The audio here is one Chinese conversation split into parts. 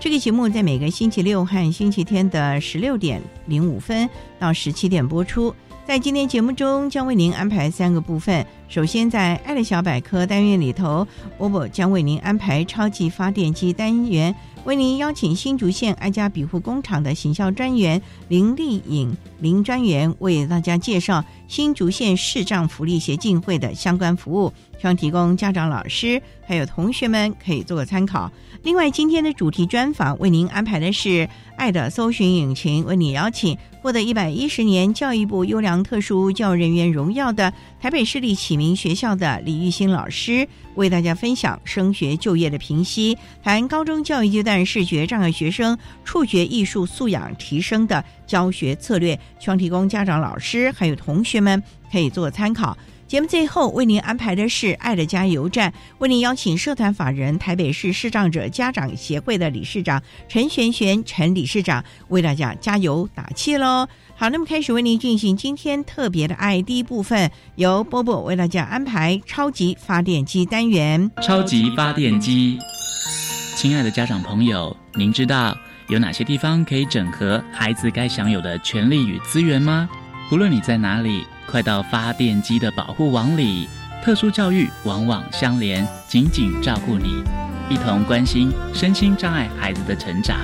这个节目在每个星期六和星期天的十六点零五分到十七点播出。在今天节目中，将为您安排三个部分。首先，在“爱的小百科”单元里头，波波将为您安排超级发电机单元，为您邀请新竹县爱家庇护工厂的行销专员林丽颖林专员为大家介绍新竹县视障福利协进会的相关服务。希望提供家长、老师还有同学们可以做个参考。另外，今天的主题专访为您安排的是“爱的搜寻引擎”，为你邀请获得一百一十年教育部优良特殊教育人员荣耀的台北市立启明学校的李玉新老师，为大家分享升学就业的评析，谈高中教育阶段视觉障碍学生触觉艺术素养提升的教学策略，希望提供家长、老师还有同学们可以做个参考。节目最后为您安排的是“爱的加油站”，为您邀请社团法人台北市视障者家长协会的理事长陈璇璇陈理事长为大家加油打气喽！好，那么开始为您进行今天特别的爱第一部分，由波波为大家安排超级发电机单元。超级发电机，亲爱的家长朋友，您知道有哪些地方可以整合孩子该享有的权利与资源吗？无论你在哪里。快到发电机的保护网里，特殊教育网网相连，紧紧照顾你，一同关心身心障碍孩子的成长。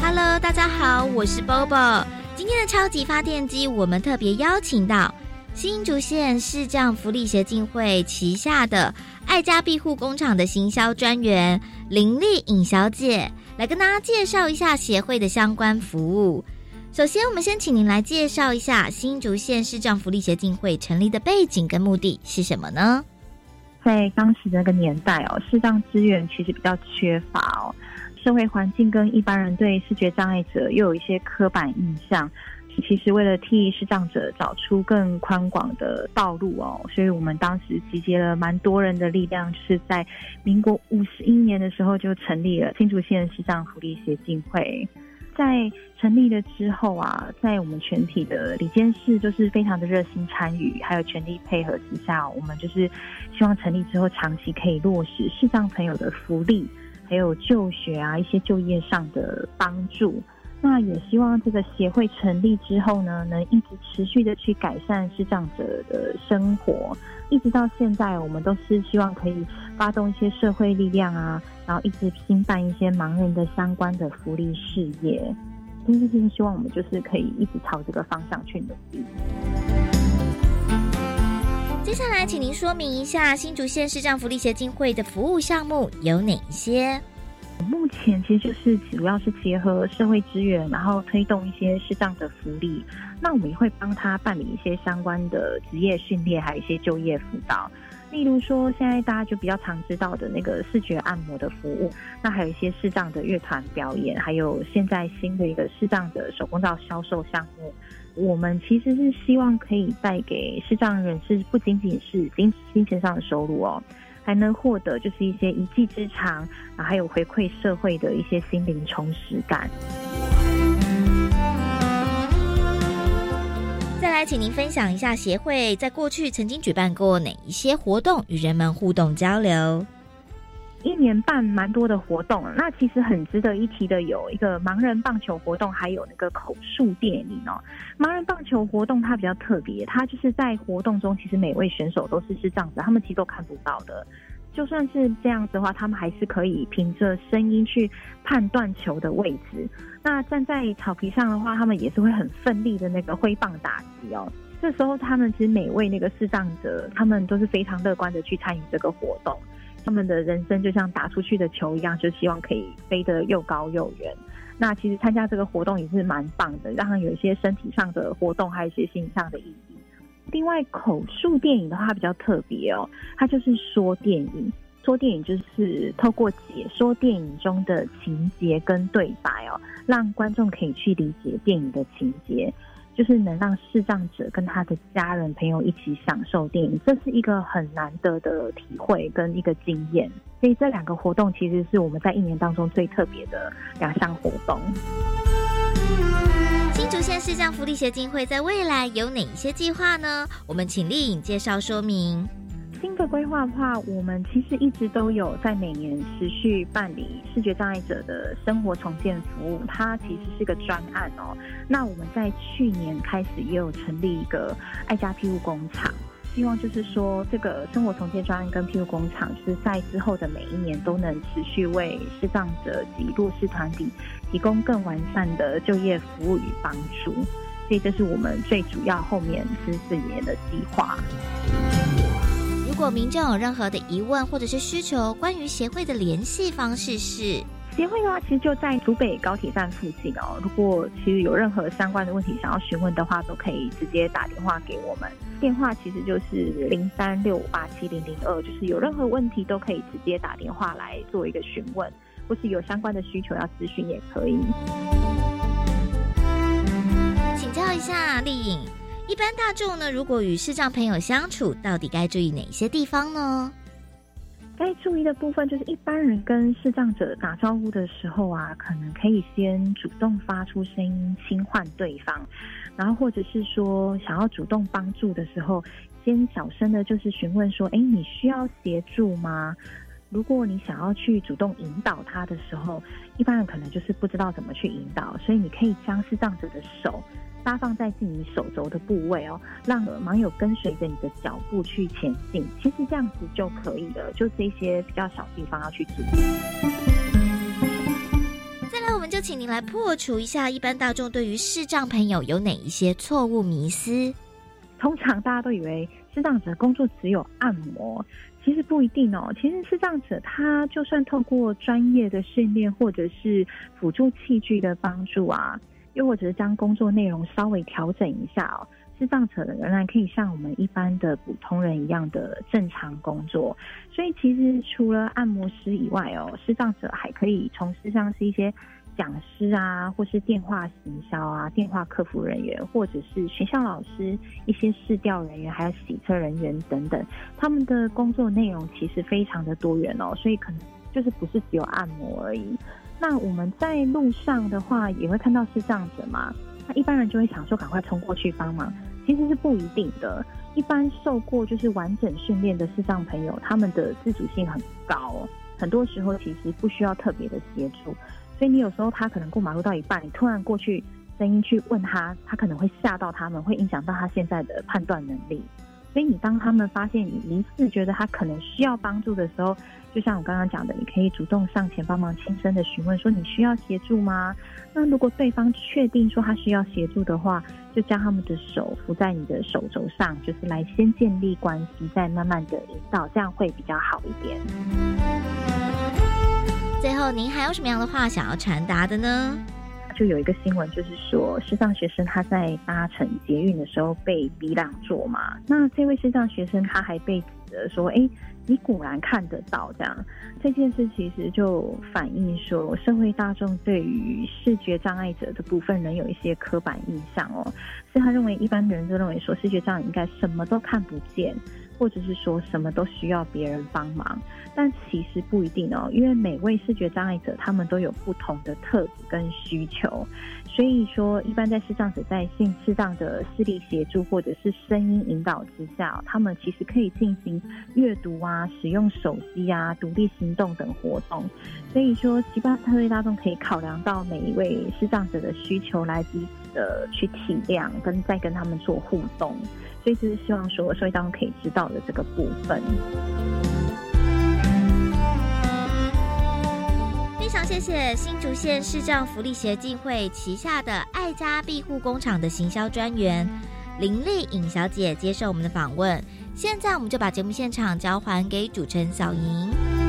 Hello，大家好，我是 Bobo。今天的超级发电机，我们特别邀请到新竹县视障福利协进会旗下的爱家庇护工厂的行销专员林丽颖小姐，来跟大家介绍一下协会的相关服务。首先，我们先请您来介绍一下新竹县视障福利协进会成立的背景跟目的是什么呢？在当时那个年代哦，视障资源其实比较缺乏哦，社会环境跟一般人对视觉障碍者又有一些刻板印象。其实为了替视障者找出更宽广的道路哦，所以我们当时集结了蛮多人的力量，是在民国五十一年的时候就成立了新竹县视障福利协进会。在成立了之后啊，在我们全体的李监事就是非常的热心参与，还有全力配合之下，我们就是希望成立之后长期可以落实视障朋友的福利，还有就学啊一些就业上的帮助。那也希望这个协会成立之后呢，能一直持续的去改善视障者的生活，一直到现在，我们都是希望可以发动一些社会力量啊，然后一直兴办一些盲人的相关的福利事业。真是真希望我们就是可以一直朝这个方向去努力。接下来，请您说明一下新竹县视障福利协进会的服务项目有哪些？目前其实就是主要是结合社会资源，然后推动一些适当的福利。那我们也会帮他办理一些相关的职业训练，还有一些就业辅导。例如说，现在大家就比较常知道的那个视觉按摩的服务，那还有一些视障的乐团表演，还有现在新的一个视障的手工皂销售项目。我们其实是希望可以带给视障人士，不仅仅是金金钱上的收入哦。还能获得就是一些一技之长，还有回馈社会的一些心灵充实感。再来，请您分享一下协会在过去曾经举办过哪一些活动，与人们互动交流。一年半蛮多的活动，那其实很值得一提的有一个盲人棒球活动，还有那个口述电影哦。盲人棒球活动它比较特别，它就是在活动中，其实每位选手都是是这样子，他们其实都看不到的。就算是这样子的话，他们还是可以凭着声音去判断球的位置。那站在草皮上的话，他们也是会很奋力的那个挥棒打击哦。这时候，他们其实每位那个视障者，他们都是非常乐观的去参与这个活动。他们的人生就像打出去的球一样，就希望可以飞得又高又远。那其实参加这个活动也是蛮棒的，让他有一些身体上的活动，还有一些心理上的意义。另外，口述电影的话比较特别哦，它就是说电影。说电影就是透过解说电影中的情节跟对白哦，让观众可以去理解电影的情节。就是能让视障者跟他的家人朋友一起享受电影，这是一个很难得的体会跟一个经验。所以这两个活动其实是我们在一年当中最特别的两项活动。新竹县视障福利协进会在未来有哪一些计划呢？我们请丽颖介绍说明。新的规划的话，我们其实一直都有在每年持续办理视觉障碍者的生活重建服务，它其实是个专案哦。那我们在去年开始也有成立一个爱家庇护工厂，希望就是说这个生活重建专案跟庇护工厂，就是在之后的每一年都能持续为视障者及弱势团体提供更完善的就业服务与帮助。所以这是我们最主要后面十四年的计划。如果民众有任何的疑问或者是需求，关于协会的联系方式是协会的话，其实就在竹北高铁站附近哦。如果其实有任何相关的问题想要询问的话，都可以直接打电话给我们。电话其实就是零三六五八七零零二，就是有任何问题都可以直接打电话来做一个询问，或是有相关的需求要咨询也可以。请教一下丽颖。一般大众呢，如果与视障朋友相处，到底该注意哪些地方呢？该注意的部分就是，一般人跟视障者打招呼的时候啊，可能可以先主动发出声音轻唤对方，然后或者是说想要主动帮助的时候，先小声的，就是询问说：“哎，你需要协助吗？”如果你想要去主动引导他的时候，一般人可能就是不知道怎么去引导，所以你可以将视障者的手。发放在自己手肘的部位哦，让盲友跟随着你的脚步去前进。其实这样子就可以了，就这些比较小地方要去注意。再来，我们就请您来破除一下一般大众对于视障朋友有哪一些错误迷思。通常大家都以为视障者工作只有按摩，其实不一定哦。其实视障者他就算透过专业的训练或者是辅助器具的帮助啊。又或者是将工作内容稍微调整一下哦，视障者仍然可以像我们一般的普通人一样的正常工作。所以其实除了按摩师以外哦，视障者还可以从事像是一些讲师啊，或是电话行销啊、电话客服人员，或者是学校老师、一些试调人员，还有洗车人员等等。他们的工作内容其实非常的多元哦，所以可能就是不是只有按摩而已。那我们在路上的话，也会看到是这样子嘛？那一般人就会想说，赶快冲过去帮忙，其实是不一定的。一般受过就是完整训练的视障朋友，他们的自主性很高，很多时候其实不需要特别的协助。所以你有时候他可能过马路到一半，你突然过去声音去问他，他可能会吓到他们，会影响到他现在的判断能力。所以你当他们发现你疑似觉得他可能需要帮助的时候，就像我刚刚讲的，你可以主动上前帮忙，轻声的询问说你需要协助吗？那如果对方确定说他需要协助的话，就将他们的手扶在你的手肘上，就是来先建立关系，再慢慢的引导，这样会比较好一点。最后，您还有什么样的话想要传达的呢？就有一个新闻，就是说视障学生他在搭乘捷运的时候被逼让座嘛，那这位视障学生他还被指责说，哎。你果然看得到这样，这件事其实就反映说，社会大众对于视觉障碍者的部分仍有一些刻板印象哦。所以他认为一般人都认为说，视觉障碍应该什么都看不见，或者是说什么都需要别人帮忙。但其实不一定哦，因为每位视觉障碍者他们都有不同的特质跟需求。所以说，一般在视障者在性适当的视力协助或者是声音引导之下，他们其实可以进行阅读啊、使用手机啊、独立行动等活动。所以说，奇巴特瑞大众可以考量到每一位视障者的需求，来彼此的去体谅，跟再跟他们做互动。所以，就是希望说，社会大众可以知道的这个部分。非常谢谢新竹县视障福利协进会旗下的爱家庇护工厂的行销专员林丽颖小姐接受我们的访问。现在我们就把节目现场交还给主持人小莹。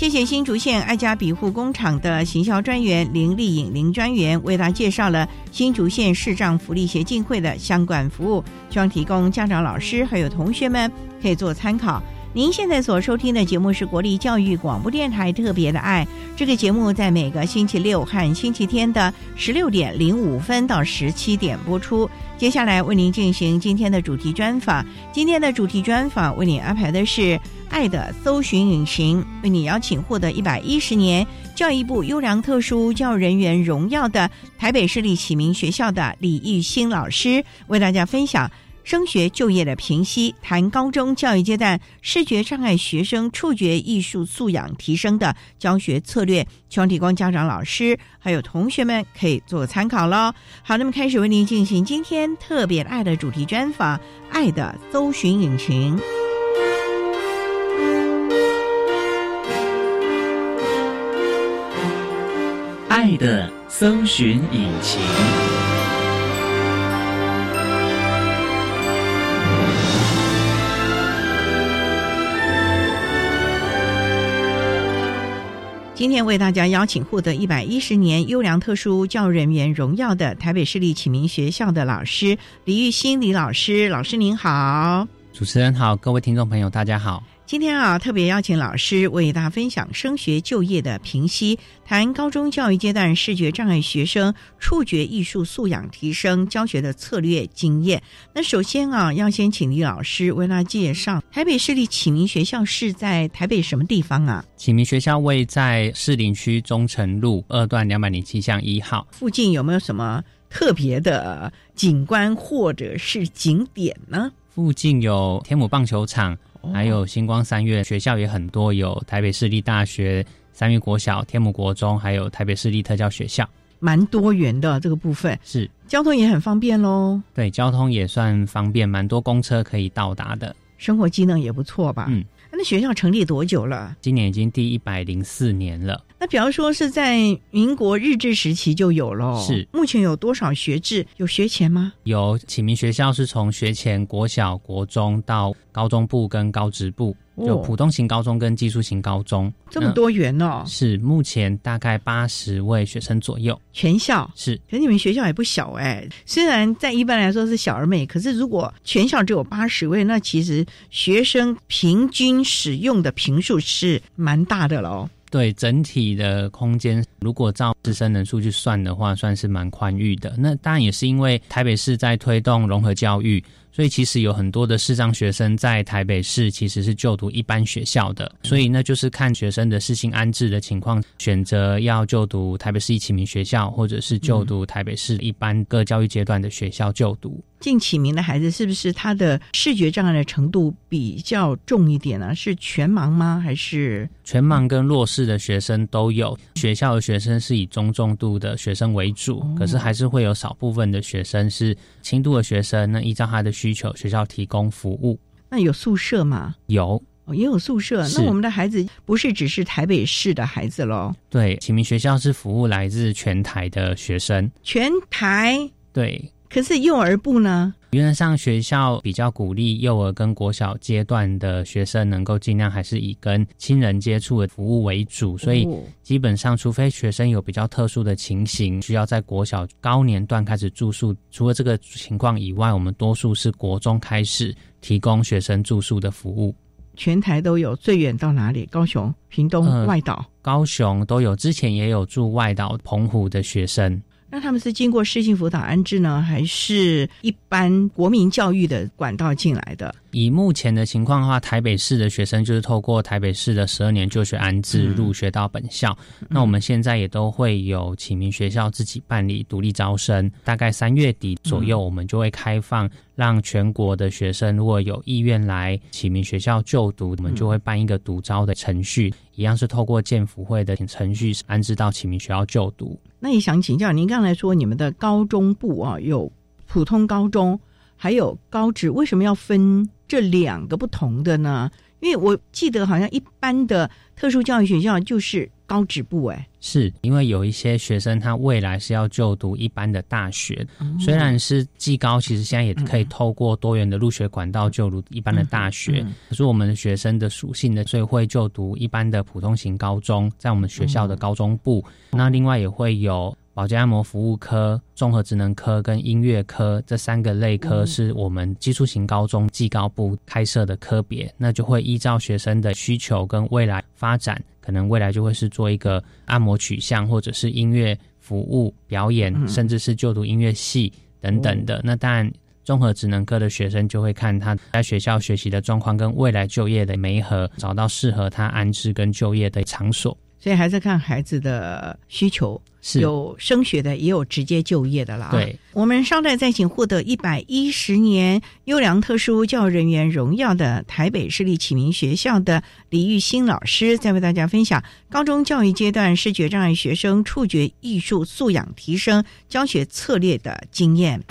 谢谢新竹县爱家庇护工厂的行销专员林丽颖林专员为大家介绍了新竹县视障福利协进会的相关服务，希望提供家长、老师还有同学们可以做参考。您现在所收听的节目是国立教育广播电台特别的爱，这个节目在每个星期六和星期天的十六点零五分到十七点播出。接下来为您进行今天的主题专访，今天的主题专访为您安排的是。爱的搜寻引擎为你邀请获得一百一十年教育部优良特殊教育人员荣耀的台北市立启明学校的李玉新老师，为大家分享升学就业的评析，谈高中教育阶段视觉障碍学生触觉艺术素养提升的教学策略，希望提供家长、老师还有同学们可以做参考喽。好，那么开始为您进行今天特别爱的主题专访，爱的搜寻引擎。爱的搜寻引擎。今天为大家邀请获得一百一十年优良特殊教育人员荣耀的台北市立启明学校的老师李玉新李老师，老师您好，主持人好，各位听众朋友大家好。今天啊，特别邀请老师为大家分享升学就业的评析，谈高中教育阶段视觉障碍学生触觉艺术素养提升教学的策略经验。那首先啊，要先请李老师为大家介绍台北市立启明学校是在台北什么地方啊？启明学校位在士林区中城路二段两百零七巷一号附近，有没有什么特别的景观或者是景点呢？附近有天母棒球场。还有星光三月学校也很多，有台北市立大学、三月国小、天母国中，还有台北市立特教学校，蛮多元的这个部分。是。交通也很方便喽。对，交通也算方便，蛮多公车可以到达的，生活机能也不错吧？嗯，那学校成立多久了？今年已经第一百零四年了。那比方说是在民国日治时期就有了，是目前有多少学制？有学前吗？有启明学校是从学前国小、国中到高中部跟高职部，有普通型高中跟技术型高中，这么多元哦。是目前大概八十位学生左右，全校是。可你们学校也不小哎，虽然在一般来说是小而美，可是如果全校只有八十位，那其实学生平均使用的频数是蛮大的喽。对整体的空间，如果照师生人数去算的话，算是蛮宽裕的。那当然也是因为台北市在推动融合教育。所以其实有很多的视障学生在台北市其实是就读一般学校的，所以那就是看学生的适性安置的情况，选择要就读台北市一启明学校，或者是就读台北市一般各教育阶段的学校就读。进启明的孩子是不是他的视觉障碍的程度比较重一点呢？是全盲吗？还是全盲跟弱视的学生都有？学校的学生是以中重度的学生为主，可是还是会有少部分的学生是轻度的学生。那依照他的需求，学校提供服务。那有宿舍吗？有，也有宿舍。那我们的孩子不是只是台北市的孩子喽？对，启明学校是服务来自全台的学生。全台对。可是幼儿部呢？原则上学校比较鼓励幼儿跟国小阶段的学生能够尽量还是以跟亲人接触的服务为主，所以基本上除非学生有比较特殊的情形，需要在国小高年段开始住宿，除了这个情况以外，我们多数是国中开始提供学生住宿的服务。全台都有，最远到哪里？高雄、屏东、外岛、高雄都有，之前也有住外岛澎湖的学生。那他们是经过适性辅导安置呢，还是一般国民教育的管道进来的？以目前的情况的话，台北市的学生就是透过台北市的十二年就学安置入学到本校。那我们现在也都会有启明学校自己办理独立招生，大概三月底左右，我们就会开放让全国的学生如果有意愿来启明学校就读，我们就会办一个独招的程序，一样是透过建福会的程序安置到启明学校就读。那也想请教您，刚才说你们的高中部啊，有普通高中，还有高职，为什么要分？这两个不同的呢？因为我记得好像一般的特殊教育学校就是高职部，哎，是因为有一些学生他未来是要就读一般的大学，虽然是技高，其实现在也可以透过多元的入学管道就读一般的大学。可是我们学生的属性呢，所以会就读一般的普通型高中，在我们学校的高中部。那另外也会有。保健按摩服务科、综合职能科跟音乐科这三个类科是我们基础型高中技高部开设的科别，那就会依照学生的需求跟未来发展，可能未来就会是做一个按摩取向，或者是音乐服务表演，甚至是就读音乐系等等的。那当然，综合职能科的学生就会看他在学校学习的状况跟未来就业的媒合，找到适合他安置跟就业的场所。所以还是看孩子的需求。是有升学的，也有直接就业的了。对，我们稍待再请获得一百一十年优良特殊教育人员荣耀的台北市立启明学校的李玉新老师，再为大家分享高中教育阶段视觉障碍学生触觉艺术素养提升教学策略的经验。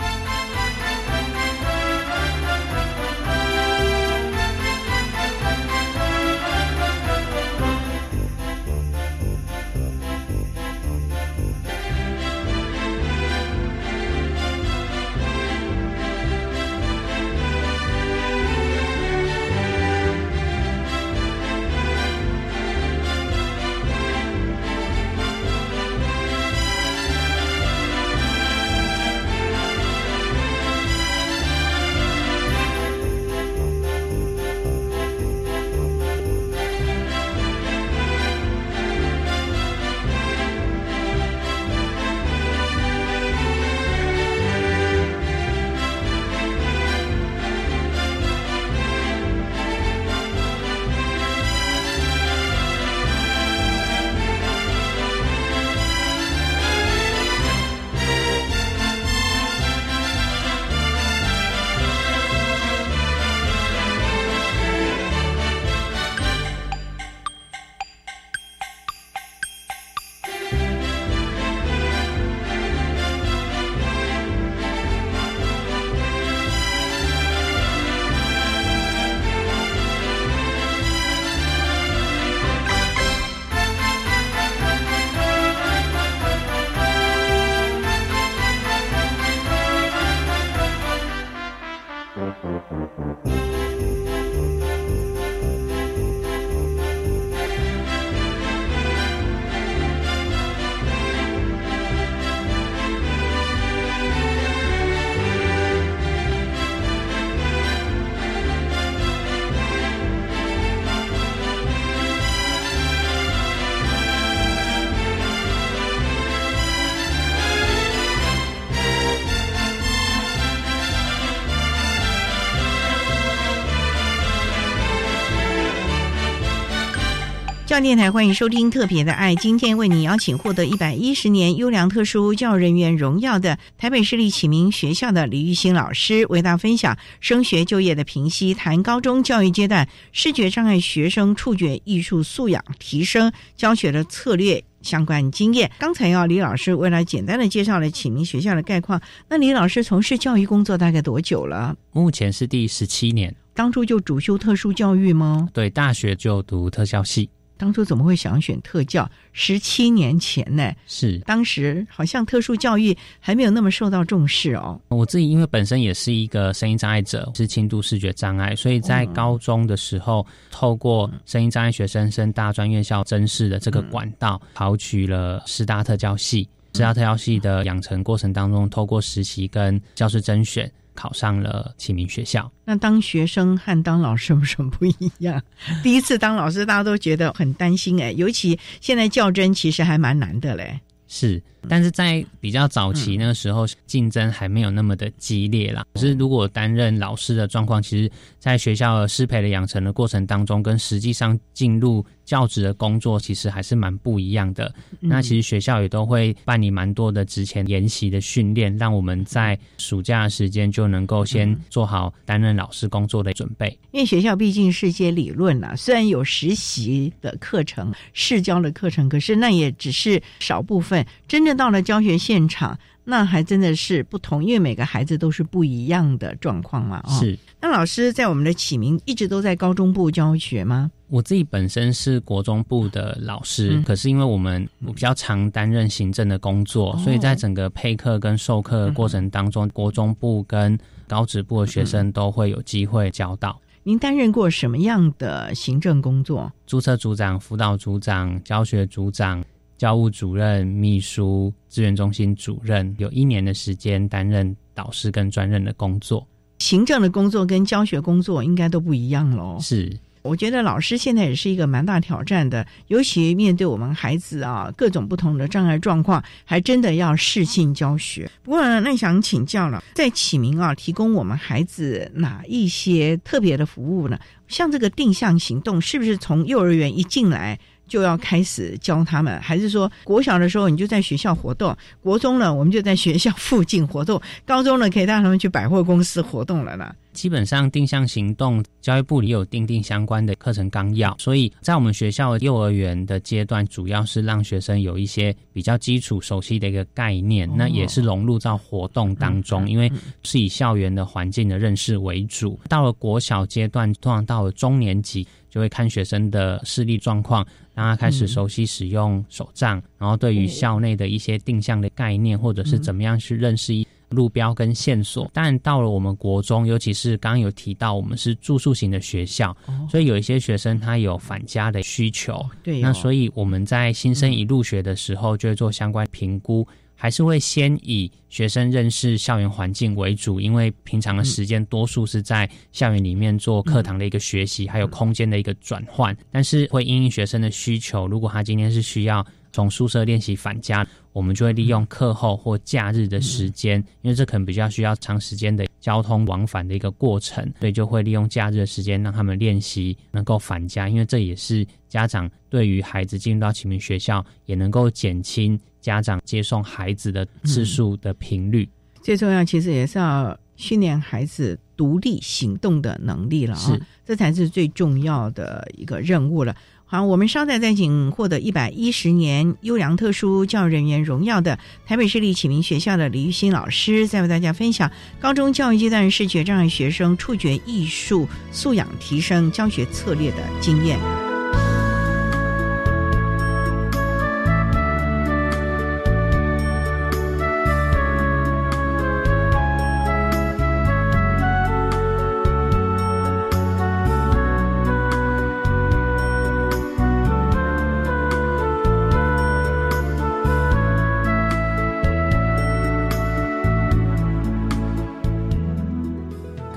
电台欢迎收听《特别的爱》，今天为你邀请获得一百一十年优良特殊教育人员荣耀的台北市立启明学校的李玉兴老师，为大家分享升学就业的评析，谈高中教育阶段视觉障碍学生触觉艺术素养提升教学的策略相关经验。刚才要李老师为了简单的介绍了启明学校的概况，那李老师从事教育工作大概多久了？目前是第十七年。当初就主修特殊教育吗？对，大学就读特效系。当初怎么会想选特教？十七年前呢？是当时好像特殊教育还没有那么受到重视哦。我自己因为本身也是一个声音障碍者，是轻度视觉障碍，所以在高中的时候，透过声音障碍学生升大专院校甄试的这个管道，考取了师大特教系。师大特教系的养成过程当中，透过实习跟教师甄选。考上了启明学校，那当学生和当老师有什么不一样？第一次当老师，大家都觉得很担心哎，尤其现在较真其实还蛮难的嘞。是但是在比较早期那个时候，竞争还没有那么的激烈啦。可是如果担任老师的状况，其实在学校师培的养成的过程当中，跟实际上进入教职的工作，其实还是蛮不一样的。那其实学校也都会办理蛮多的职前研习的训练，让我们在暑假的时间就能够先做好担任老师工作的准备。因为学校毕竟是一些理论啊，虽然有实习的课程、试教的课程，可是那也只是少部分。真正到了教学现场，那还真的是不同，因为每个孩子都是不一样的状况嘛。是。那老师在我们的启明一直都在高中部教学吗？我自己本身是国中部的老师，可是因为我们我比较常担任行政的工作，所以在整个配课跟授课的过程当中，国中部跟高职部的学生都会有机会教到。您担任过什么样的行政工作？注册组长、辅导组长、教学组长。教务主任、秘书、资源中心主任，有一年的时间担任导师跟专任的工作。行政的工作跟教学工作应该都不一样喽。是，我觉得老师现在也是一个蛮大挑战的，尤其面对我们孩子啊各种不同的障碍状况，还真的要适性教学。不过呢，那想请教了，在启明啊，提供我们孩子哪一些特别的服务呢？像这个定向行动，是不是从幼儿园一进来？就要开始教他们，还是说国小的时候你就在学校活动，国中呢我们就在学校附近活动，高中呢可以带他们去百货公司活动了呢？基本上定向行动，教育部里有定定相关的课程纲要，所以在我们学校幼儿园的阶段，主要是让学生有一些比较基础熟悉的一个概念，那也是融入到活动当中，因为是以校园的环境的认识为主。到了国小阶段，通常到了中年级。就会看学生的视力状况，让他开始熟悉使用手杖，然后对于校内的一些定向的概念，或者是怎么样去认识路标跟线索。但到了我们国中，尤其是刚刚有提到，我们是住宿型的学校，所以有一些学生他有返家的需求。对，那所以我们在新生一入学的时候，就会做相关评估。还是会先以学生认识校园环境为主，因为平常的时间多数是在校园里面做课堂的一个学习，还有空间的一个转换。但是会因应学生的需求，如果他今天是需要从宿舍练习返家，我们就会利用课后或假日的时间，因为这可能比较需要长时间的交通往返的一个过程，所以就会利用假日的时间让他们练习能够返家，因为这也是家长对于孩子进入到启明学校也能够减轻。家长接送孩子的次数的频率，最重要其实也是要训练孩子独立行动的能力了啊，这才是最重要的一个任务了。好，我们稍待再请获得一百一十年优良特殊教育人员荣耀的台北市立启明学校的李玉新老师，再为大家分享高中教育阶段视觉障碍学生触觉艺术素养提升教学策略的经验。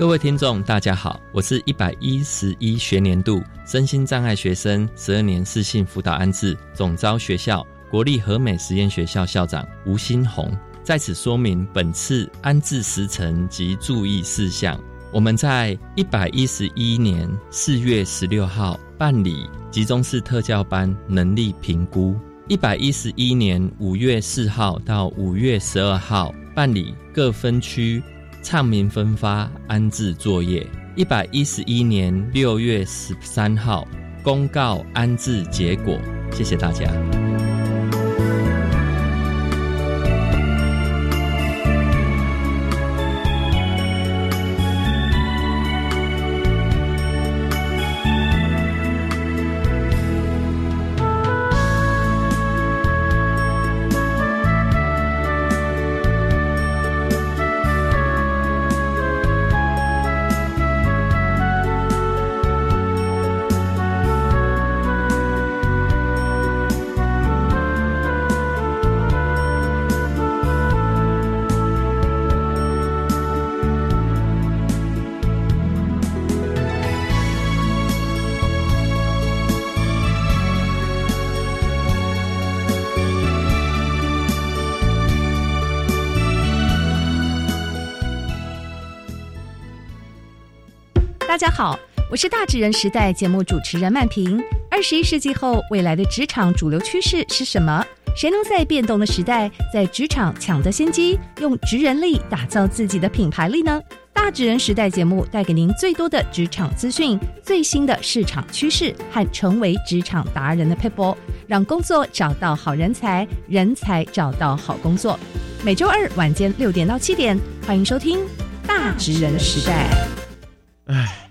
各位听众，大家好，我是一百一十一学年度身心障碍学生十二年四性辅导安置总招学校国立和美实验学校校长吴新红，在此说明本次安置时程及注意事项。我们在一百一十一年四月十六号办理集中式特教班能力评估，一百一十一年五月四号到五月十二号办理各分区。唱名分发安置作业，一百一十一年六月十三号公告安置结果，谢谢大家。是大职人时代节目主持人曼平。二十一世纪后，未来的职场主流趋势是什么？谁能在变动的时代，在职场抢得先机，用职人力打造自己的品牌力呢？大职人时代节目带给您最多的职场资讯、最新的市场趋势和成为职场达人的 p e p l e 让工作找到好人才，人才找到好工作。每周二晚间六点到七点，欢迎收听《大职人时代》。唉，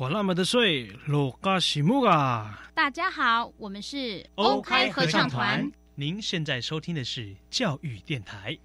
管那么的水，落嘎西木啊！大家好，我们是欧开合唱团。您现在收听的是教育电台。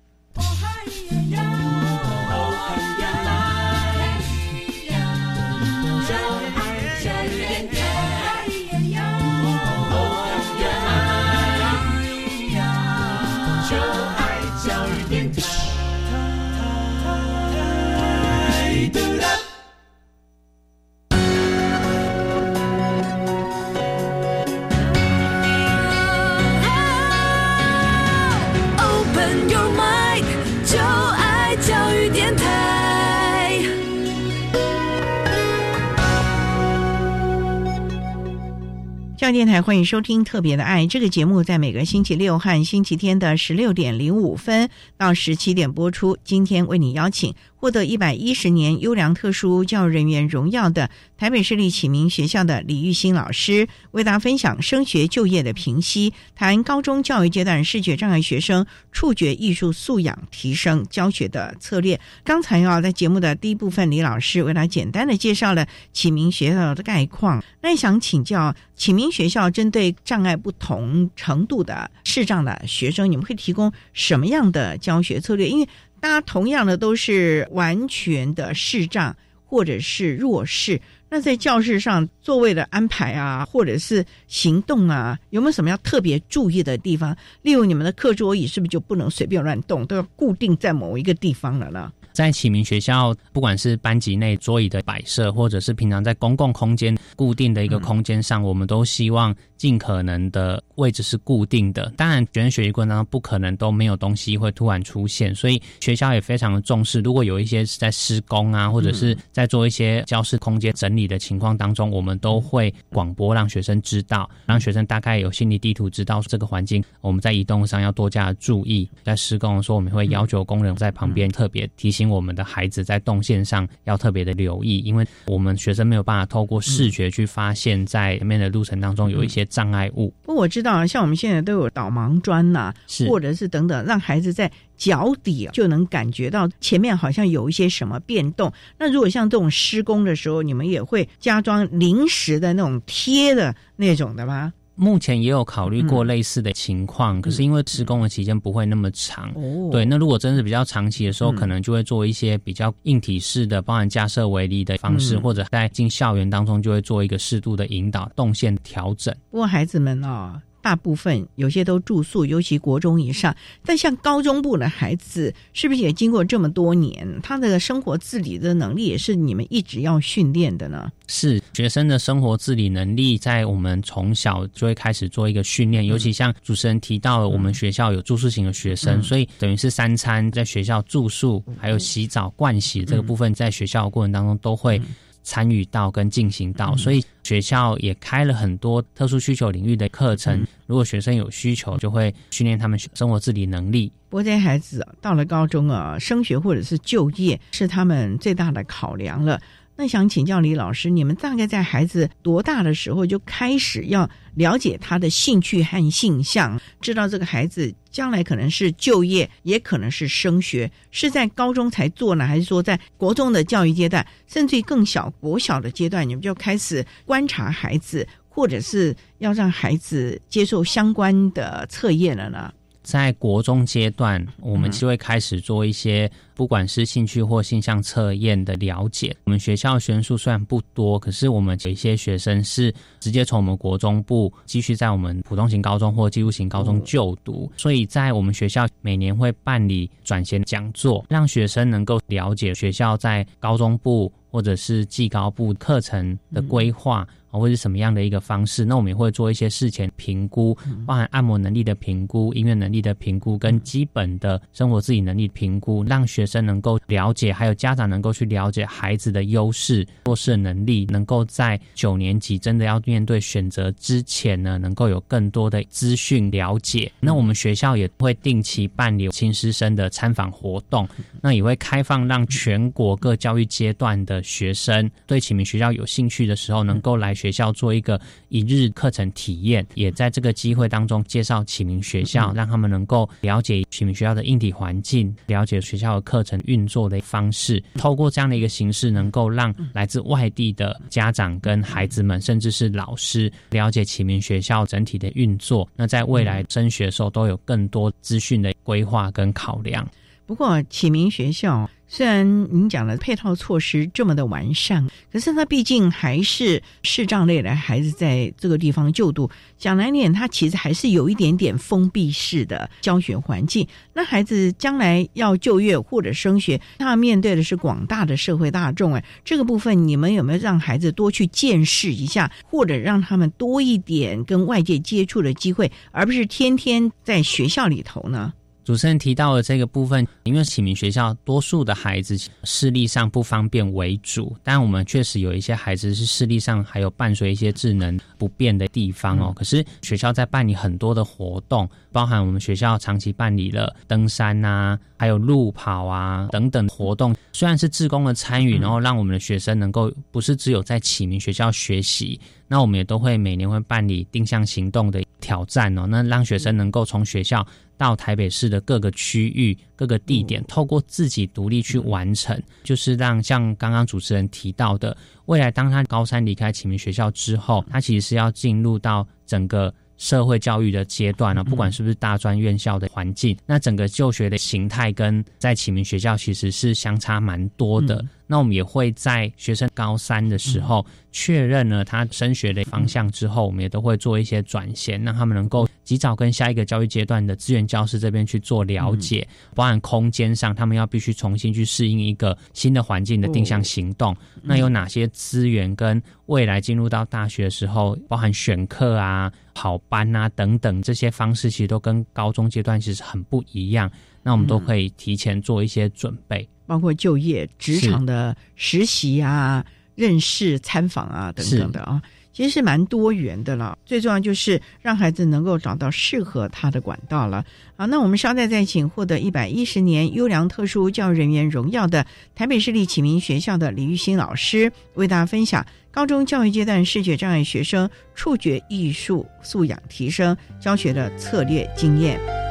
教电台欢迎收听《特别的爱》这个节目，在每个星期六和星期天的十六点零五分到十七点播出。今天为你邀请。获得一百一十年优良特殊教育人员荣耀的台北市立启明学校的李玉新老师，为大家分享升学就业的评析，谈高中教育阶段视觉障碍学生触觉艺术素养提升教学的策略。刚才啊，在节目的第一部分，李老师为大家简单的介绍了启明学校的概况。那想请教启明学校，针对障碍不同程度的视障的学生，你们会提供什么样的教学策略？因为大家同样的都是完全的视障或者是弱视，那在教室上座位的安排啊，或者是行动啊，有没有什么要特别注意的地方？例如你们的课桌椅是不是就不能随便乱动，都要固定在某一个地方了呢？在启明学校，不管是班级内桌椅的摆设，或者是平常在公共空间固定的一个空间上，我们都希望尽可能的位置是固定的。当然，学生学习过程当中不可能都没有东西会突然出现，所以学校也非常的重视。如果有一些是在施工啊，或者是在做一些教室空间整理的情况当中，我们都会广播让学生知道，让学生大概有心理地图，知道这个环境我们在移动上要多加注意。在施工的时候，我们会要求工人在旁边特别提醒。我们的孩子在动线上要特别的留意，因为我们学生没有办法透过视觉去发现，在前面的路程当中有一些障碍物。不过我知道，像我们现在都有导盲砖呐，或者是等等，让孩子在脚底就能感觉到前面好像有一些什么变动。那如果像这种施工的时候，你们也会加装临时的那种贴的那种的吗？目前也有考虑过类似的情况，可是因为施工的期间不会那么长，对。那如果真是比较长期的时候，可能就会做一些比较硬体式的，包含架设围篱的方式，或者在进校园当中就会做一个适度的引导、动线调整。不过孩子们哦。大部分有些都住宿，尤其国中以上。但像高中部的孩子，是不是也经过这么多年，他的生活自理的能力也是你们一直要训练的呢？是学生的生活自理能力，在我们从小就会开始做一个训练。尤其像主持人提到了，我们学校有住宿型的学生，所以等于是三餐在学校住宿，还有洗澡、盥洗这个部分，在学校的过程当中都会。参与到跟进行到，所以学校也开了很多特殊需求领域的课程。如果学生有需求，就会训练他们生活自理能力。不过这些孩子到了高中啊，升学或者是就业是他们最大的考量了。那想请教李老师，你们大概在孩子多大的时候就开始要了解他的兴趣和性向，知道这个孩子将来可能是就业，也可能是升学，是在高中才做呢，还是说在国中的教育阶段，甚至于更小国小的阶段，你们就开始观察孩子，或者是要让孩子接受相关的测验了呢？在国中阶段，我们就会开始做一些。不管是兴趣或性向测验的了解，我们学校学生数虽然不多，可是我们有一些学生是直接从我们国中部继续在我们普通型高中或技术型高中就读，所以在我们学校每年会办理转衔讲座，让学生能够了解学校在高中部或者是技高部课程的规划。或者什么样的一个方式？那我们也会做一些事前评估，包含按摩能力的评估、音乐能力的评估，跟基本的生活自理能力评估，让学生能够了解，还有家长能够去了解孩子的优势、弱势能力，能够在九年级真的要面对选择之前呢，能够有更多的资讯了解。那我们学校也会定期办理亲师生的参访活动，那也会开放让全国各教育阶段的学生对启明学校有兴趣的时候，能够来。学校做一个一日课程体验，也在这个机会当中介绍启明学校，让他们能够了解启明学校的硬体环境，了解学校的课程运作的方式。透过这样的一个形式，能够让来自外地的家长跟孩子们，甚至是老师，了解启明学校整体的运作。那在未来升学的时候，都有更多资讯的规划跟考量。不过启明学校。虽然您讲的配套措施这么的完善，可是它毕竟还是视障类的孩子在这个地方就读。讲难点，它其实还是有一点点封闭式的教学环境。那孩子将来要就业或者升学，他面对的是广大的社会大众。哎，这个部分你们有没有让孩子多去见识一下，或者让他们多一点跟外界接触的机会，而不是天天在学校里头呢？主持人提到的这个部分，因为启明学校多数的孩子视力上不方便为主，但我们确实有一些孩子是视力上还有伴随一些智能不便的地方哦。可是学校在办理很多的活动，包含我们学校长期办理了登山啊，还有路跑啊等等活动。虽然是志工的参与，然后让我们的学生能够不是只有在启明学校学习，那我们也都会每年会办理定向行动的挑战哦，那让学生能够从学校。到台北市的各个区域、各个地点，透过自己独立去完成，就是让像刚刚主持人提到的，未来当他高三离开启明学校之后，他其实是要进入到整个。社会教育的阶段呢，不管是不是大专院校的环境，那整个就学的形态跟在启明学校其实是相差蛮多的。那我们也会在学生高三的时候确认了他升学的方向之后，我们也都会做一些转衔，让他们能够及早跟下一个教育阶段的资源教师这边去做了解，包含空间上他们要必须重新去适应一个新的环境的定向行动。那有哪些资源跟未来进入到大学的时候，包含选课啊？跑班啊，等等这些方式，其实都跟高中阶段其实很不一样。那我们都可以提前做一些准备，包括就业、职场的实习啊、认识、参访啊等等的啊。其实是蛮多元的了，最重要就是让孩子能够找到适合他的管道了。好，那我们稍待再请获得一百一十年优良特殊教育人员荣耀的台北市立启明学校的李玉新老师，为大家分享高中教育阶段视觉障碍学生触觉艺术素养提升教学的策略经验。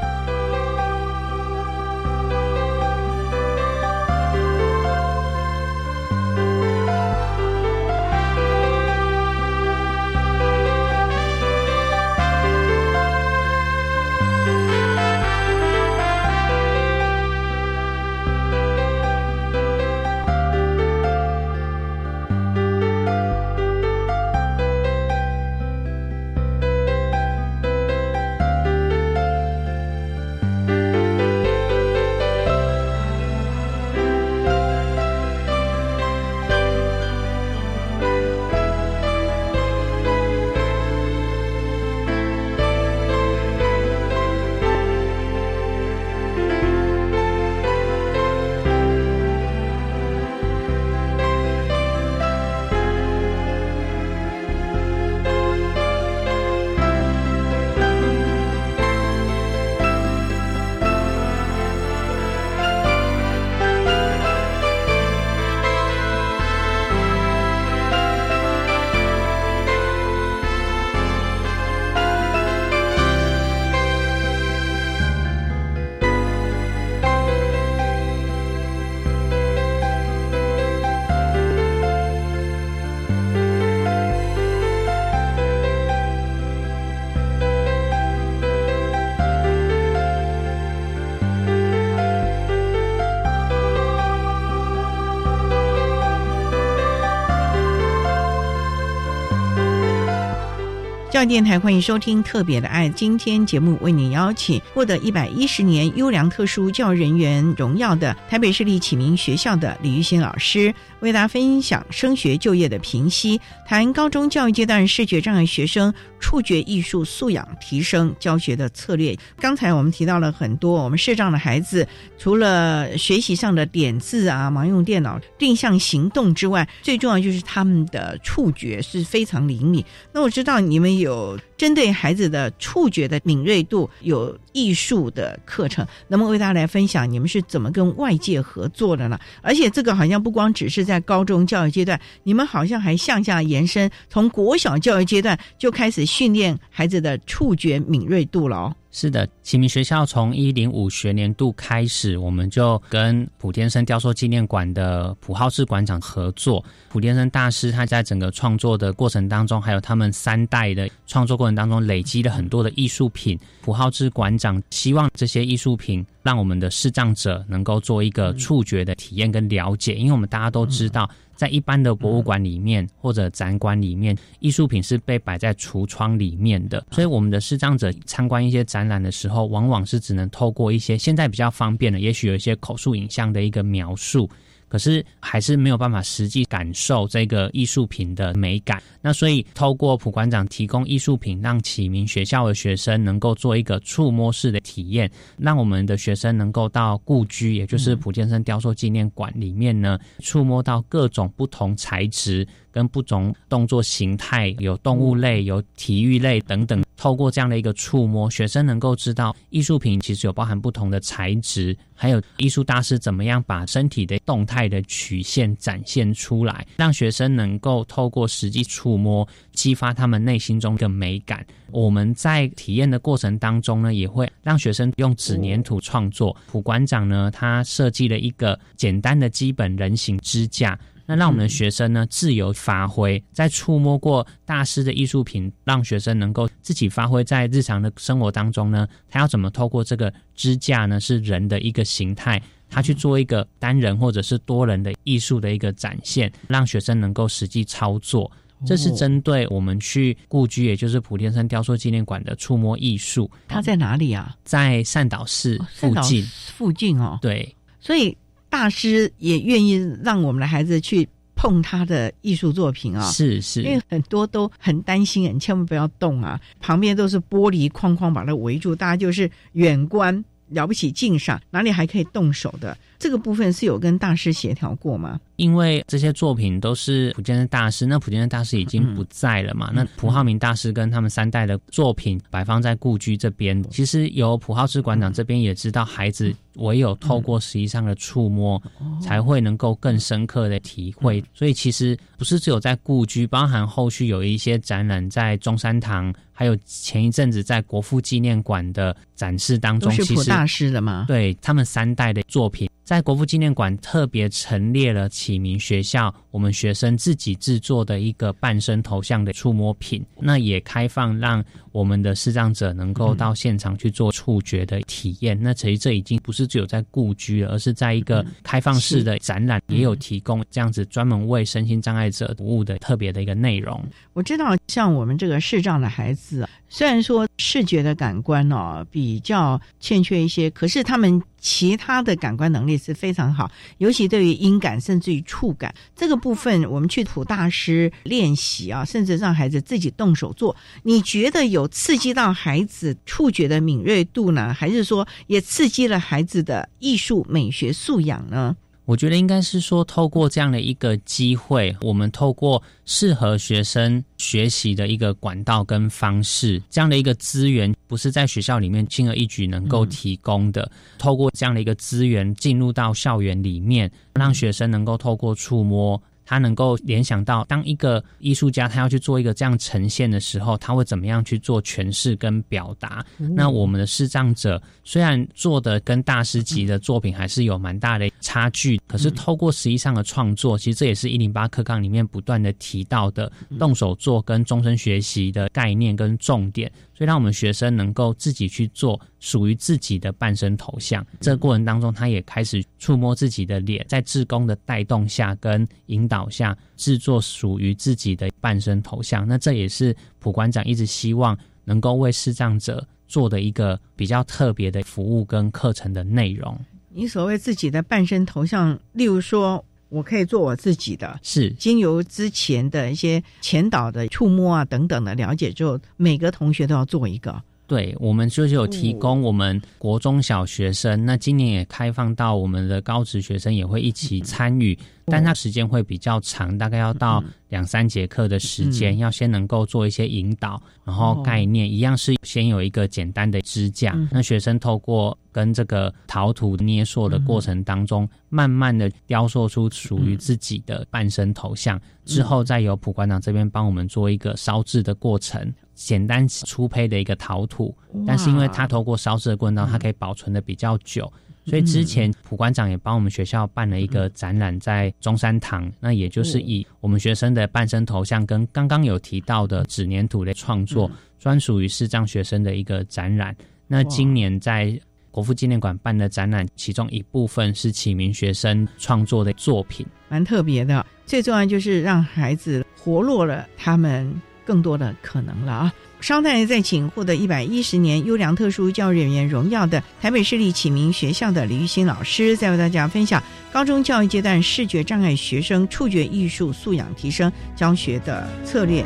教育电台欢迎收听《特别的爱》。今天节目为您邀请获得一百一十年优良特殊教育人员荣耀的台北市立启明学校的李玉新老师，为大家分享升学就业的评析，谈高中教育阶段视觉障碍学生触觉艺术素养提升教学的策略。刚才我们提到了很多，我们视障的孩子除了学习上的点字啊、盲用电脑、定向行动之外，最重要就是他们的触觉是非常灵敏。那我知道你们有针对孩子的触觉的敏锐度有艺术的课程，能不能为大家来分享你们是怎么跟外界合作的呢？而且这个好像不光只是在高中教育阶段，你们好像还向下延伸，从国小教育阶段就开始训练孩子的触觉敏锐度了哦。是的，启明学校从一零五学年度开始，我们就跟普天生雕塑纪念馆的普浩志馆长合作。普天生大师他在整个创作的过程当中，还有他们三代的创作过程当中，累积了很多的艺术品。普浩志馆长希望这些艺术品让我们的视障者能够做一个触觉的体验跟了解，因为我们大家都知道。在一般的博物馆里面或者展馆里面，艺术品是被摆在橱窗里面的，所以我们的视障者参观一些展览的时候，往往是只能透过一些现在比较方便的，也许有一些口述影像的一个描述。可是还是没有办法实际感受这个艺术品的美感。那所以透过普馆长提供艺术品，让启明学校的学生能够做一个触摸式的体验，让我们的学生能够到故居，也就是普建生雕塑纪念馆里面呢，触摸到各种不同材质。跟不同动作形态，有动物类、有体育类等等，透过这样的一个触摸，学生能够知道艺术品其实有包含不同的材质，还有艺术大师怎么样把身体的动态的曲线展现出来，让学生能够透过实际触摸，激发他们内心中的美感。我们在体验的过程当中呢，也会让学生用纸粘土创作。普馆长呢，他设计了一个简单的基本人形支架。那让我们的学生呢自由发挥，在触摸过大师的艺术品，让学生能够自己发挥在日常的生活当中呢。他要怎么透过这个支架呢？是人的一个形态，他去做一个单人或者是多人的艺术的一个展现，让学生能够实际操作。这是针对我们去故居，也就是普天山雕塑纪念馆的触摸艺术。它在哪里啊？在善导寺附近。附近哦。对，所以。大师也愿意让我们的孩子去碰他的艺术作品啊，是是，因为很多都很担心，你千万不要动啊，旁边都是玻璃框框把它围住，大家就是远观，了不起敬赏，哪里还可以动手的？这个部分是有跟大师协调过吗？因为这些作品都是普建的大师，那普建的大师已经不在了嘛？那蒲浩明大师跟他们三代的作品摆放在故居这边，其实由蒲浩之馆长这边也知道，孩子唯有透过实际上的触摸，才会能够更深刻的体会。所以其实不是只有在故居，包含后续有一些展览在中山堂，还有前一阵子在国父纪念馆的展示当中，是普大师的嘛？对他们三代的作品。在国父纪念馆特别陈列了启明学校我们学生自己制作的一个半身头像的触摸品，那也开放让我们的视障者能够到现场去做触觉的体验。那其实这已经不是只有在故居了，而是在一个开放式的展览也有提供这样子专门为身心障碍者服务的特别的一个内容。我知道，像我们这个视障的孩子，虽然说视觉的感官哦比较欠缺一些，可是他们。其他的感官能力是非常好，尤其对于音感甚至于触感这个部分，我们去普大师练习啊，甚至让孩子自己动手做。你觉得有刺激到孩子触觉的敏锐度呢，还是说也刺激了孩子的艺术美学素养呢？我觉得应该是说，透过这样的一个机会，我们透过适合学生学习的一个管道跟方式，这样的一个资源，不是在学校里面轻而易举能够提供的。透过这样的一个资源进入到校园里面，让学生能够透过触摸。他能够联想到，当一个艺术家他要去做一个这样呈现的时候，他会怎么样去做诠释跟表达？那我们的视障者虽然做的跟大师级的作品还是有蛮大的差距，可是透过实际上的创作，其实这也是一零八课纲里面不断的提到的动手做跟终身学习的概念跟重点。所以，让我们学生能够自己去做属于自己的半身头像。这个过程当中，他也开始触摸自己的脸，在志工的带动下跟引导。导下制作属于自己的半身头像。那这也是普馆长一直希望能够为视障者做的一个比较特别的服务跟课程的内容。你所谓自己的半身头像，例如说。我可以做我自己的，是经由之前的一些前导的触摸啊等等的了解之后，每个同学都要做一个。对，我们就是有提供我们国中小学生，那今年也开放到我们的高职学生也会一起参与，但它时间会比较长，大概要到两三节课的时间，要先能够做一些引导，然后概念一样是先有一个简单的支架，那学生透过跟这个陶土捏塑的过程当中，慢慢的雕塑出属于自己的半身头像，之后再由普馆长这边帮我们做一个烧制的过程。简单粗胚的一个陶土，但是因为它透过烧制的过程当中，它可以保存的比较久，所以之前普馆长也帮我们学校办了一个展览在中山堂，那也就是以我们学生的半身头像跟刚刚有提到的纸粘土的创作，专属于视障学生的一个展览。那今年在国父纪念馆办的展览，其中一部分是启明学生创作的作品，蛮特别的。最重要就是让孩子活络了他们。更多的可能了啊！稍待再请获得一百一十年优良特殊教育人员荣耀的台北市立启明学校的李玉新老师，再为大家分享高中教育阶段视觉障碍学生触觉艺术素养提升教学的策略。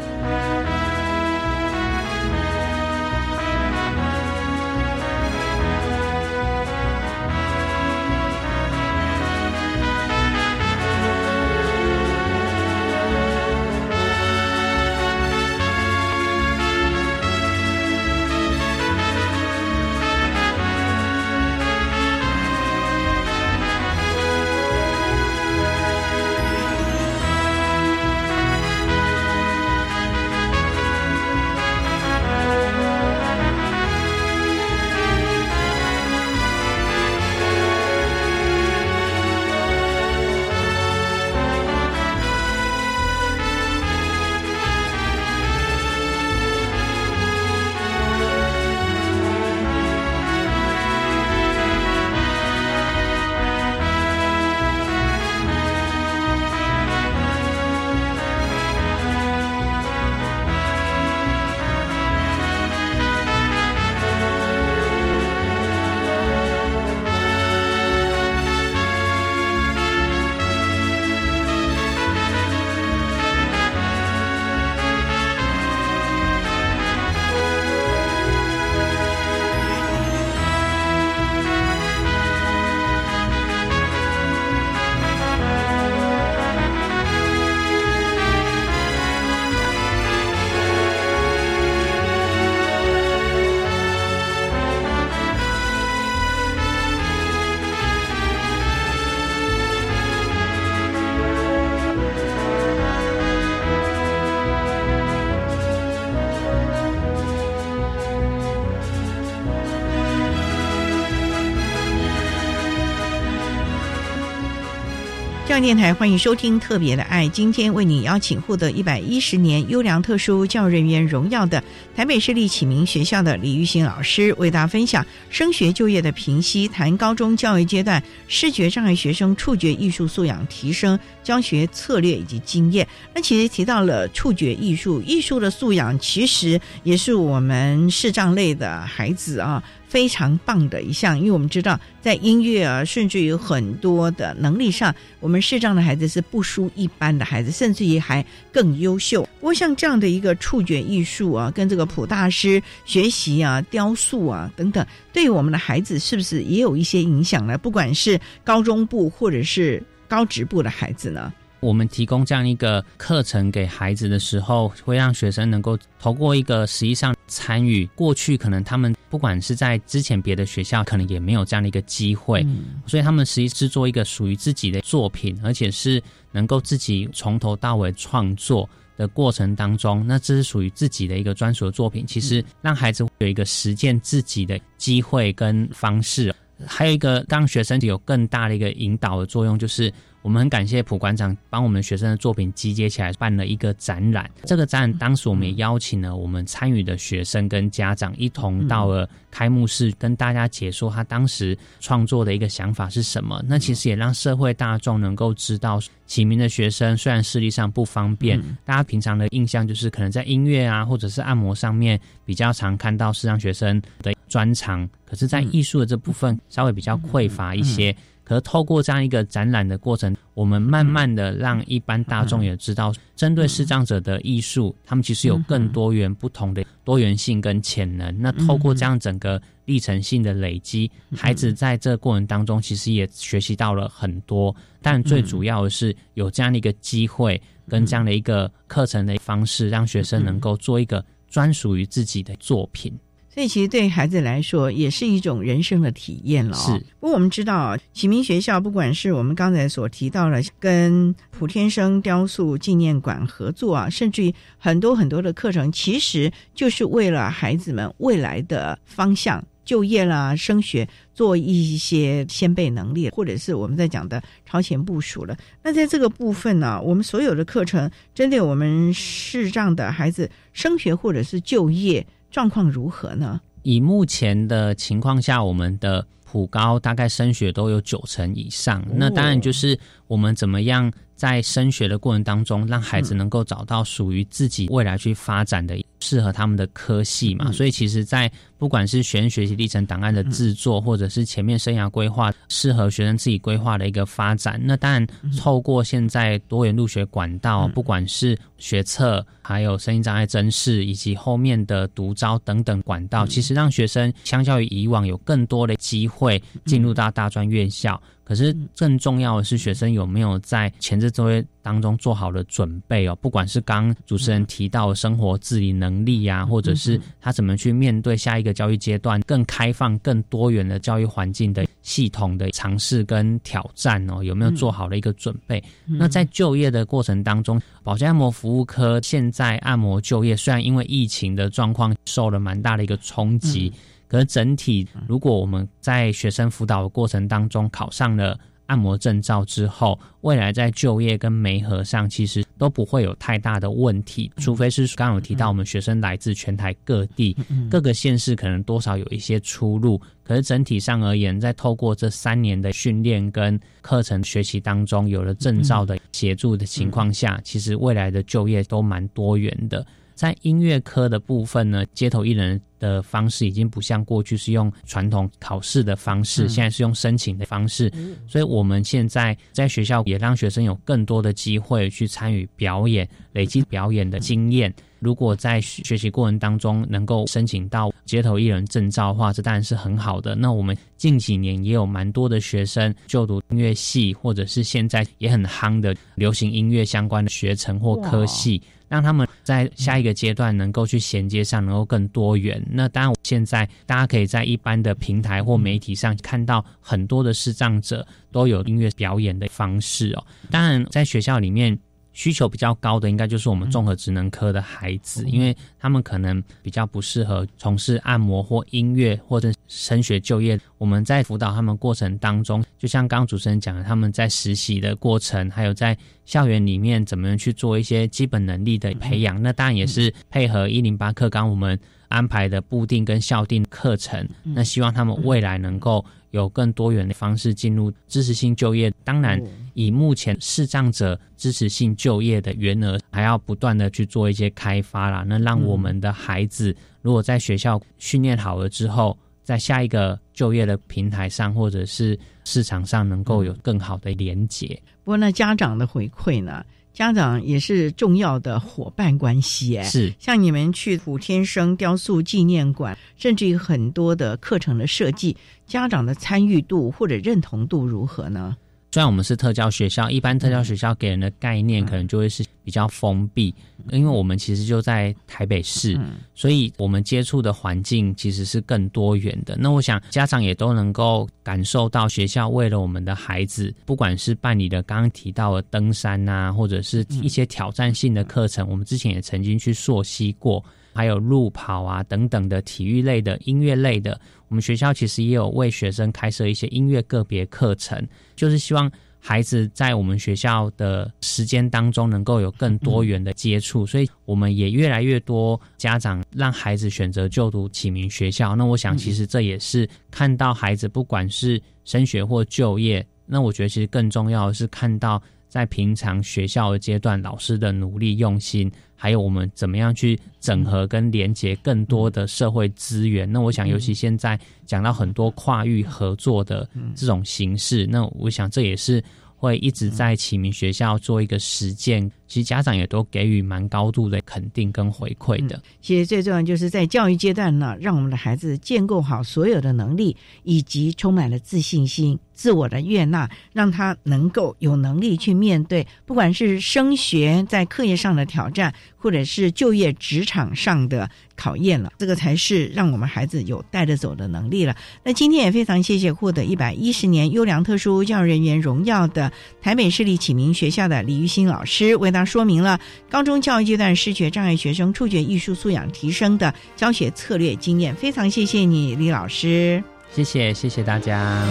电台欢迎收听《特别的爱》，今天为你邀请获得一百一十年优良特殊教育人员荣耀的台北市立启明学校的李玉新老师，为大家分享升学就业的评析，谈高中教育阶段视觉障碍学生触觉艺术素养提升教学策略以及经验。那其实提到了触觉艺术，艺术的素养其实也是我们视障类的孩子啊。非常棒的一项，因为我们知道，在音乐啊，甚至有很多的能力上，我们视障的孩子是不输一般的孩子，甚至于还更优秀。不过，像这样的一个触觉艺术啊，跟这个普大师学习啊、雕塑啊等等，对于我们的孩子是不是也有一些影响呢？不管是高中部或者是高职部的孩子呢？我们提供这样一个课程给孩子的时候，会让学生能够透过一个实际上参与。过去可能他们不管是在之前别的学校，可能也没有这样的一个机会，所以他们实际制作一个属于自己的作品，而且是能够自己从头到尾创作的过程当中，那这是属于自己的一个专属的作品。其实让孩子有一个实践自己的机会跟方式。还有一个让学生有更大的一个引导的作用，就是我们很感谢蒲馆长帮我们学生的作品集结起来，办了一个展览。这个展览当时我们也邀请了我们参与的学生跟家长一同到了开幕式，跟大家解说他当时创作的一个想法是什么。那其实也让社会大众能够知道，启明的学生虽然视力上不方便，大家平常的印象就是可能在音乐啊或者是按摩上面比较常看到视障学生的专长，可是，在艺术的这部分稍微比较匮乏一些。可是透过这样一个展览的过程，我们慢慢的让一般大众也知道，针对视障者的艺术，他们其实有更多元不同的多元性跟潜能。那透过这样整个历程性的累积，孩子在这过程当中其实也学习到了很多。但最主要的是有这样的一个机会跟这样的一个课程的方式，让学生能够做一个专属于自己的作品。所以其实对孩子来说也是一种人生的体验了。是，不过我们知道启明学校不管是我们刚才所提到的跟普天生雕塑纪念馆合作啊，甚至于很多很多的课程，其实就是为了孩子们未来的方向、就业啦、升学做一些先备能力，或者是我们在讲的超前部署了。那在这个部分呢，我们所有的课程针对我们视障的孩子升学或者是就业。状况如何呢？以目前的情况下，我们的普高大概升学都有九成以上。那当然就是我们怎么样在升学的过程当中，让孩子能够找到属于自己未来去发展的适合他们的科系嘛。所以其实，在不管是学生学习历程档案的制作，或者是前面生涯规划，适合学生自己规划的一个发展，那当然透过现在多元入学管道，不管是学测，还有声音障碍甄试，以及后面的独招等等管道，其实让学生相较于以往有更多的机会进入到大专院校。可是更重要的是，学生有没有在前置作业当中做好了准备哦？不管是刚主持人提到生活自理能力呀，或者是他怎么去面对下一个教育阶段更开放、更多元的教育环境的系统的尝试跟挑战哦，有没有做好了一个准备？那在就业的过程当中，保健按摩服务科现在按摩就业虽然因为疫情的状况受了蛮大的一个冲击。可是整体，如果我们在学生辅导的过程当中考上了按摩证照之后，未来在就业跟媒合上，其实都不会有太大的问题。除非是刚刚有提到，我们学生来自全台各地，各个县市可能多少有一些出入。可是整体上而言，在透过这三年的训练跟课程学习当中，有了证照的协助的情况下，其实未来的就业都蛮多元的。在音乐科的部分呢，街头艺人的方式已经不像过去是用传统考试的方式，现在是用申请的方式。所以，我们现在在学校也让学生有更多的机会去参与表演，累积表演的经验。如果在学习过程当中能够申请到街头艺人证照的话，这当然是很好的。那我们近几年也有蛮多的学生就读音乐系，或者是现在也很夯的流行音乐相关的学程或科系。让他们在下一个阶段能够去衔接上，能够更多元。那当然，现在大家可以在一般的平台或媒体上看到很多的视障者都有音乐表演的方式哦。当然，在学校里面。需求比较高的，应该就是我们综合职能科的孩子，因为他们可能比较不适合从事按摩或音乐或者升学就业。我们在辅导他们过程当中，就像刚刚主持人讲的，他们在实习的过程，还有在校园里面怎么样去做一些基本能力的培养，那当然也是配合一零八课纲我们安排的固定跟校定课程。那希望他们未来能够。有更多元的方式进入知识性就业，当然以目前视障者支持性就业的员额，还要不断的去做一些开发啦。那让我们的孩子如果在学校训练好了之后，在下一个就业的平台上或者是市场上，能够有更好的连接。不过呢，家长的回馈呢？家长也是重要的伙伴关系，哎，是像你们去普天生雕塑纪念馆，甚至于很多的课程的设计，家长的参与度或者认同度如何呢？虽然我们是特教学校，一般特教学校给人的概念可能就会是比较封闭，因为我们其实就在台北市，所以我们接触的环境其实是更多元的。那我想家长也都能够感受到，学校为了我们的孩子，不管是办理的刚刚提到的登山啊，或者是一些挑战性的课程，我们之前也曾经去溯溪过。还有路跑啊等等的体育类的、音乐类的，我们学校其实也有为学生开设一些音乐个别课程，就是希望孩子在我们学校的时间当中能够有更多元的接触，所以我们也越来越多家长让孩子选择就读启明学校。那我想，其实这也是看到孩子不管是升学或就业，那我觉得其实更重要的是看到在平常学校的阶段老师的努力用心，还有我们怎么样去整合跟连接更多的社会资源。那我想，尤其现在讲到很多跨域合作的这种形式，那我想这也是。会一直在启明学校做一个实践，其实家长也都给予蛮高度的肯定跟回馈的。其实最重要就是在教育阶段呢，让我们的孩子建构好所有的能力，以及充满了自信心。自我的悦纳，让他能够有能力去面对，不管是升学在课业上的挑战，或者是就业职场上的考验了，这个才是让我们孩子有带着走的能力了。那今天也非常谢谢获得一百一十年优良特殊教育人员荣耀的台北市立启明学校的李玉新老师，为大那说明了高中教育阶段视觉障碍学生触觉艺术素养提升的教学策略经验。非常谢谢你，李老师。谢谢，谢谢大家。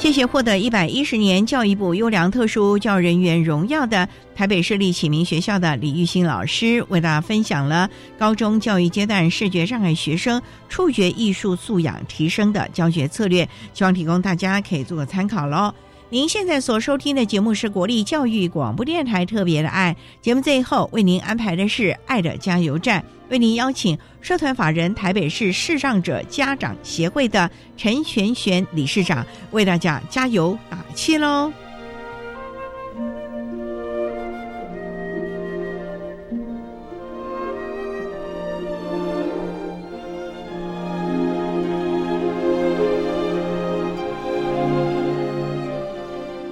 谢谢获得一百一十年教育部优良特殊教人员荣耀的台北市立启明学校的李玉新老师，为大家分享了高中教育阶段视觉障碍学生触觉艺术素养提升的教学策略，希望提供大家可以做个参考喽。您现在所收听的节目是国立教育广播电台特别的爱节目，最后为您安排的是爱的加油站。为您邀请社团法人台北市视障者家长协会的陈璇璇理事长为大家加油打气喽！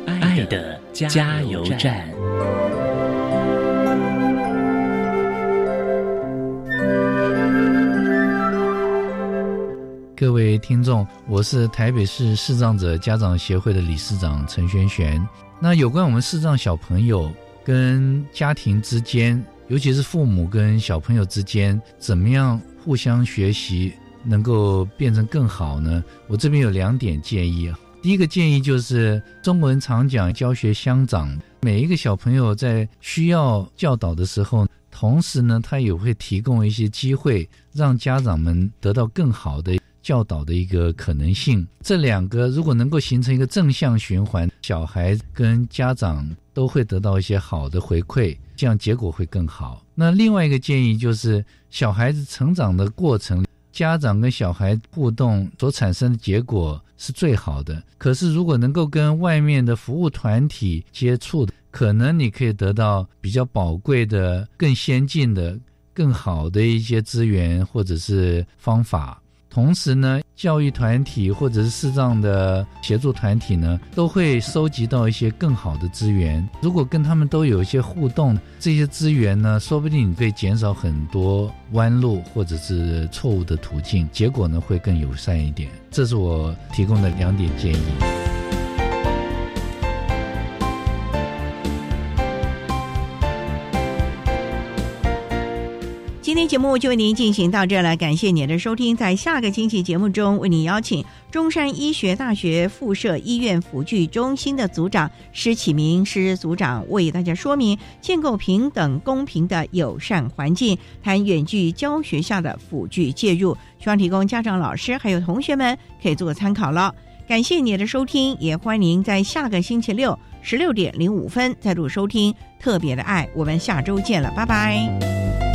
爱的加油站。各位听众，我是台北市视障者家长协会的理事长陈璇璇。那有关我们视障小朋友跟家庭之间，尤其是父母跟小朋友之间，怎么样互相学习，能够变成更好呢？我这边有两点建议啊。第一个建议就是，中国人常讲教学相长，每一个小朋友在需要教导的时候，同时呢，他也会提供一些机会，让家长们得到更好的。教导的一个可能性，这两个如果能够形成一个正向循环，小孩跟家长都会得到一些好的回馈，这样结果会更好。那另外一个建议就是，小孩子成长的过程，家长跟小孩互动所产生的结果是最好的。可是如果能够跟外面的服务团体接触，可能你可以得到比较宝贵的、更先进的、更好的一些资源或者是方法。同时呢，教育团体或者是视障的协助团体呢，都会收集到一些更好的资源。如果跟他们都有一些互动，这些资源呢，说不定你可以减少很多弯路或者是错误的途径，结果呢会更友善一点。这是我提供的两点建议。节目就为您进行到这了，感谢您的收听。在下个星期节目中，为您邀请中山医学大学附设医院辅具中心的组长施启明施组长为大家说明建构平等公平的友善环境，谈远距教学下的辅具介入，希望提供家长、老师还有同学们可以做个参考了。感谢您的收听，也欢迎您在下个星期六十六点零五分再度收听特别的爱。我们下周见了，拜拜。